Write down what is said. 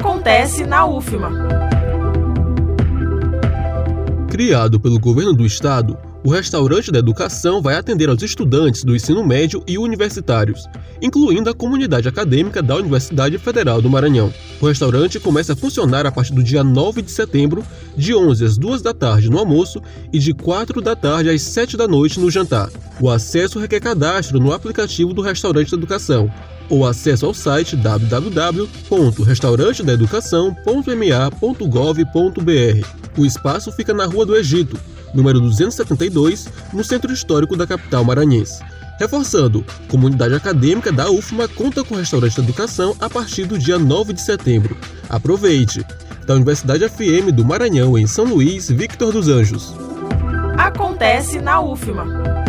Acontece na UFMA. Criado pelo governo do estado, o restaurante da educação vai atender aos estudantes do ensino médio e universitários, incluindo a comunidade acadêmica da Universidade Federal do Maranhão. O restaurante começa a funcionar a partir do dia 9 de setembro, de 11 às 2 da tarde no almoço e de 4 da tarde às 7 da noite no jantar. O acesso requer cadastro no aplicativo do Restaurante da Educação ou acesso ao site www.restaurantedaeducação.ma.gov.br. O espaço fica na Rua do Egito, número 272, no centro histórico da capital maranhense. Reforçando, comunidade acadêmica da UFMA conta com restaurante de educação a partir do dia 9 de setembro. Aproveite! Da Universidade FM do Maranhão, em São Luís, Victor dos Anjos. Acontece na UFMA.